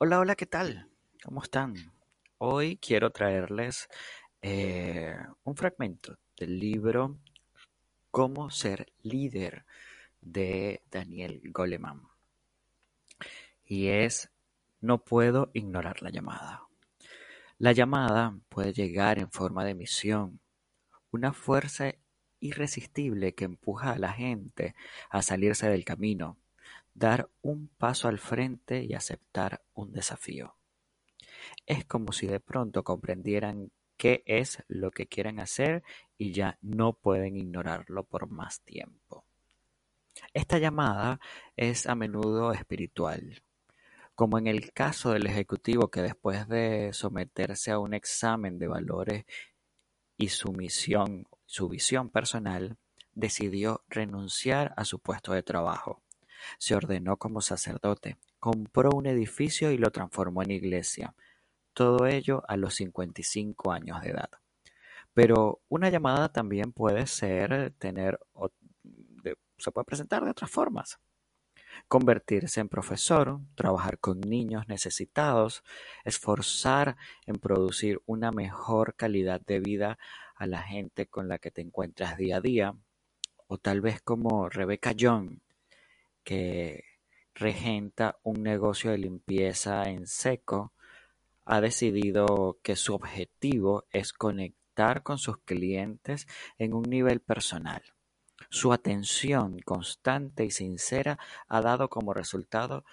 Hola, hola, ¿qué tal? ¿Cómo están? Hoy quiero traerles eh, un fragmento del libro Cómo ser líder de Daniel Goleman. Y es No puedo ignorar la llamada. La llamada puede llegar en forma de misión, una fuerza irresistible que empuja a la gente a salirse del camino, dar un paso al frente y aceptar un desafío. Es como si de pronto comprendieran qué es lo que quieren hacer y ya no pueden ignorarlo por más tiempo. Esta llamada es a menudo espiritual, como en el caso del ejecutivo que después de someterse a un examen de valores y su misión, su visión personal, decidió renunciar a su puesto de trabajo. Se ordenó como sacerdote, compró un edificio y lo transformó en iglesia, todo ello a los 55 años de edad. Pero una llamada también puede ser tener, se puede presentar de otras formas. Convertirse en profesor, trabajar con niños necesitados, esforzar en producir una mejor calidad de vida a la gente con la que te encuentras día a día, o tal vez como Rebecca Young, que regenta un negocio de limpieza en seco ha decidido que su objetivo es conectar con sus clientes en un nivel personal. Su atención constante y sincera ha dado como resultado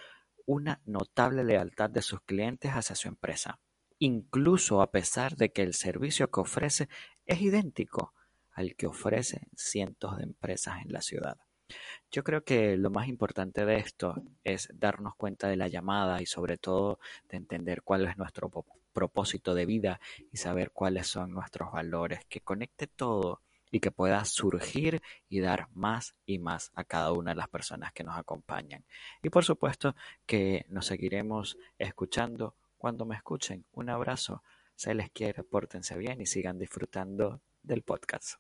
una notable lealtad de sus clientes hacia su empresa, incluso a pesar de que el servicio que ofrece es idéntico al que ofrecen cientos de empresas en la ciudad. Yo creo que lo más importante de esto es darnos cuenta de la llamada y sobre todo de entender cuál es nuestro propósito de vida y saber cuáles son nuestros valores, que conecte todo y que pueda surgir y dar más y más a cada una de las personas que nos acompañan. Y por supuesto que nos seguiremos escuchando cuando me escuchen. Un abrazo, se les quiere, pórtense bien y sigan disfrutando del podcast.